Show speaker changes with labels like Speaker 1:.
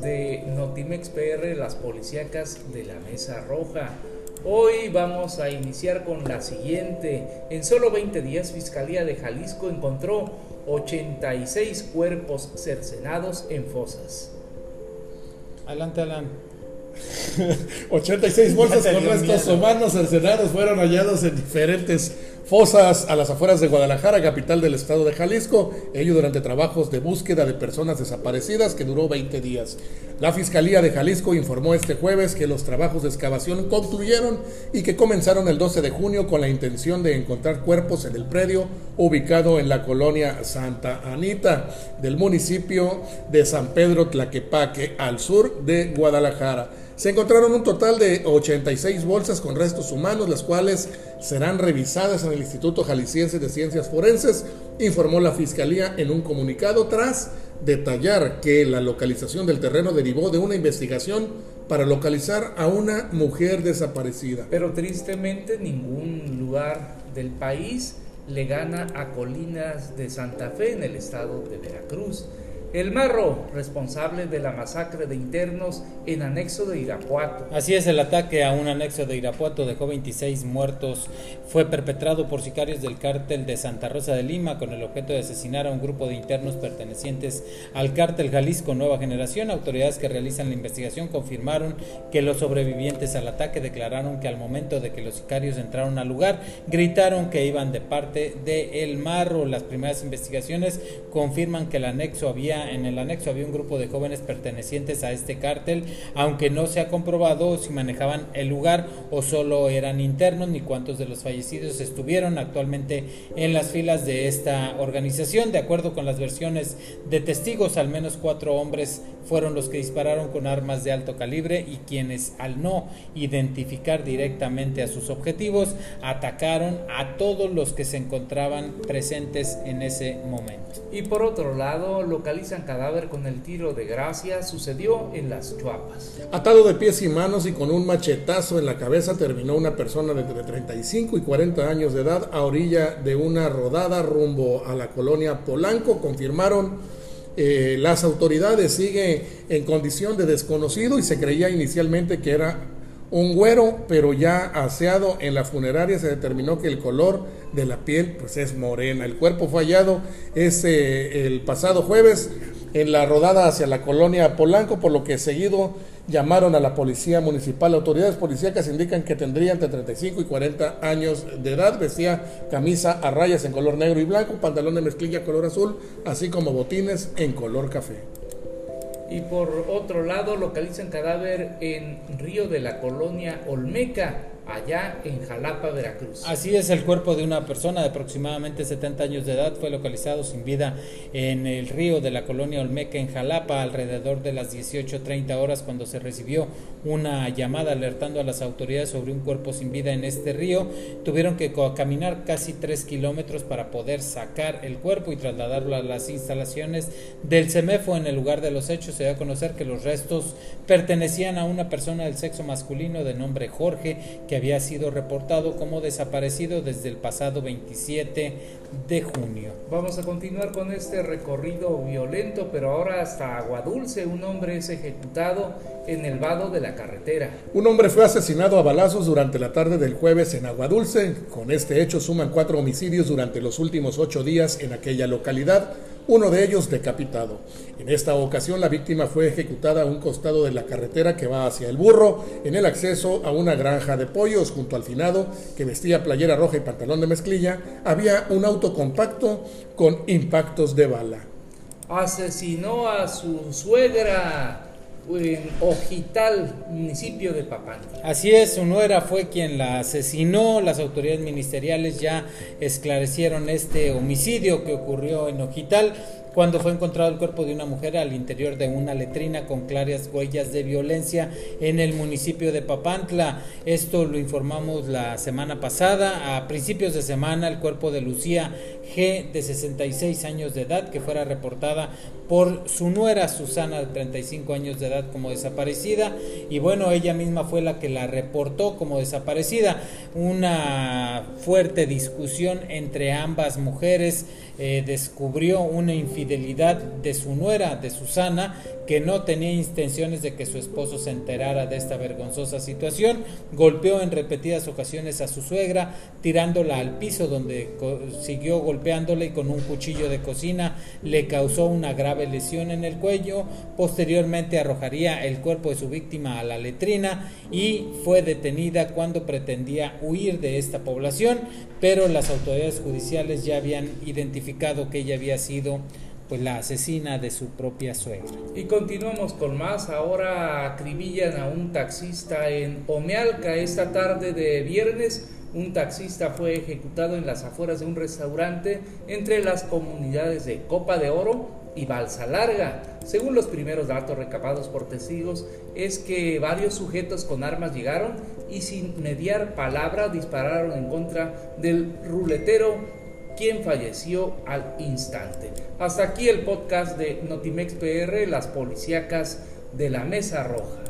Speaker 1: de Notimex PR, las policíacas de la Mesa Roja. Hoy vamos a iniciar con la siguiente. En solo 20 días, Fiscalía de Jalisco encontró 86 cuerpos cercenados en fosas.
Speaker 2: Adelante, Alan.
Speaker 3: 86 bolsas con restos humanos cercenados fueron hallados en diferentes fosas a las afueras de Guadalajara, capital del estado de Jalisco, ello durante trabajos de búsqueda de personas desaparecidas que duró 20 días. La Fiscalía de Jalisco informó este jueves que los trabajos de excavación concluyeron y que comenzaron el 12 de junio con la intención de encontrar cuerpos en el predio ubicado en la colonia Santa Anita del municipio de San Pedro Tlaquepaque, al sur de Guadalajara. Se encontraron un total de 86 bolsas con restos humanos, las cuales serán revisadas en el Instituto Jalisciense de Ciencias Forenses, informó la Fiscalía en un comunicado tras detallar que la localización del terreno derivó de una investigación para localizar a una mujer desaparecida.
Speaker 1: Pero tristemente ningún lugar del país le gana a Colinas de Santa Fe en el estado de Veracruz. El Marro, responsable de la masacre de internos en anexo de Irapuato.
Speaker 2: Así es, el ataque a un anexo de Irapuato dejó 26 muertos. Fue perpetrado por sicarios del cártel de Santa Rosa de Lima con el objeto de asesinar a un grupo de internos pertenecientes al cártel Jalisco Nueva Generación. Autoridades que realizan la investigación confirmaron que los sobrevivientes al ataque declararon que al momento de que los sicarios entraron al lugar, gritaron que iban de parte de El Marro. Las primeras investigaciones confirman que el anexo había en el anexo había un grupo de jóvenes pertenecientes a este cártel, aunque no se ha comprobado si manejaban el lugar o solo eran internos ni cuántos de los fallecidos estuvieron actualmente en las filas de esta organización. De acuerdo con las versiones de testigos, al menos cuatro hombres fueron los que dispararon con armas de alto calibre y quienes al no identificar directamente a sus objetivos atacaron a todos los que se encontraban presentes en ese momento.
Speaker 1: Y por otro lado, cadáver con el tiro de gracia sucedió en las Chuapas.
Speaker 3: Atado de pies y manos y con un machetazo en la cabeza terminó una persona de entre 35 y 40 años de edad a orilla de una rodada rumbo a la colonia Polanco. Confirmaron eh, las autoridades, sigue en condición de desconocido y se creía inicialmente que era un güero, pero ya aseado en la funeraria se determinó que el color de la piel pues es morena. El cuerpo fue hallado ese, el pasado jueves en la rodada hacia la colonia Polanco, por lo que seguido llamaron a la policía municipal. Autoridades policíacas indican que tendría entre 35 y 40 años de edad. Vestía camisa a rayas en color negro y blanco, pantalón de mezclilla color azul, así como botines en color café.
Speaker 1: Y por otro lado, localizan cadáver en Río de la Colonia Olmeca allá en Jalapa, Veracruz.
Speaker 2: Así es, el cuerpo de una persona de aproximadamente 70 años de edad fue localizado sin vida en el río de la colonia Olmeca en Jalapa alrededor de las 18.30 horas cuando se recibió una llamada alertando a las autoridades sobre un cuerpo sin vida en este río. Tuvieron que caminar casi 3 kilómetros para poder sacar el cuerpo y trasladarlo a las instalaciones del CEMEFO en el lugar de los hechos. Se dio a conocer que los restos pertenecían a una persona del sexo masculino de nombre Jorge que había sido reportado como desaparecido desde el pasado 27 de junio.
Speaker 1: Vamos a continuar con este recorrido violento, pero ahora hasta Aguadulce un hombre es ejecutado en el vado de la carretera.
Speaker 3: Un hombre fue asesinado a balazos durante la tarde del jueves en Aguadulce. Con este hecho suman cuatro homicidios durante los últimos ocho días en aquella localidad uno de ellos decapitado. En esta ocasión la víctima fue ejecutada a un costado de la carretera que va hacia el burro, en el acceso a una granja de pollos junto al finado que vestía playera roja y pantalón de mezclilla, había un auto compacto con impactos de bala.
Speaker 1: Asesinó a su suegra en Ojital, municipio de Papantla.
Speaker 2: Así es, su nuera fue quien la asesinó. Las autoridades ministeriales ya esclarecieron este homicidio que ocurrió en Ojital. Cuando fue encontrado el cuerpo de una mujer al interior de una letrina con claras huellas de violencia en el municipio de Papantla. Esto lo informamos la semana pasada. A principios de semana, el cuerpo de Lucía G, de 66 años de edad, que fuera reportada por su nuera Susana, de 35 años de edad, como desaparecida. Y bueno, ella misma fue la que la reportó como desaparecida. Una fuerte discusión entre ambas mujeres eh, descubrió una infidelidad de su nuera, de Susana, que no tenía intenciones de que su esposo se enterara de esta vergonzosa situación. Golpeó en repetidas ocasiones a su suegra, tirándola al piso donde siguió golpeándola y con un cuchillo de cocina le causó una grave lesión en el cuello. Posteriormente arrojaría el cuerpo de su víctima a la letrina y fue detenida cuando pretendía huir de esta población, pero las autoridades judiciales ya habían identificado que ella había sido pues la asesina de su propia suegra.
Speaker 1: Y continuamos con más. Ahora acribillan a un taxista en Omealca esta tarde de viernes. Un taxista fue ejecutado en las afueras de un restaurante entre las comunidades de Copa de Oro y Balsa Larga. Según los primeros datos recabados por testigos, es que varios sujetos con armas llegaron y sin mediar palabra dispararon en contra del ruletero quien falleció al instante. Hasta aquí el podcast de Notimex PR, las policíacas de la Mesa Roja.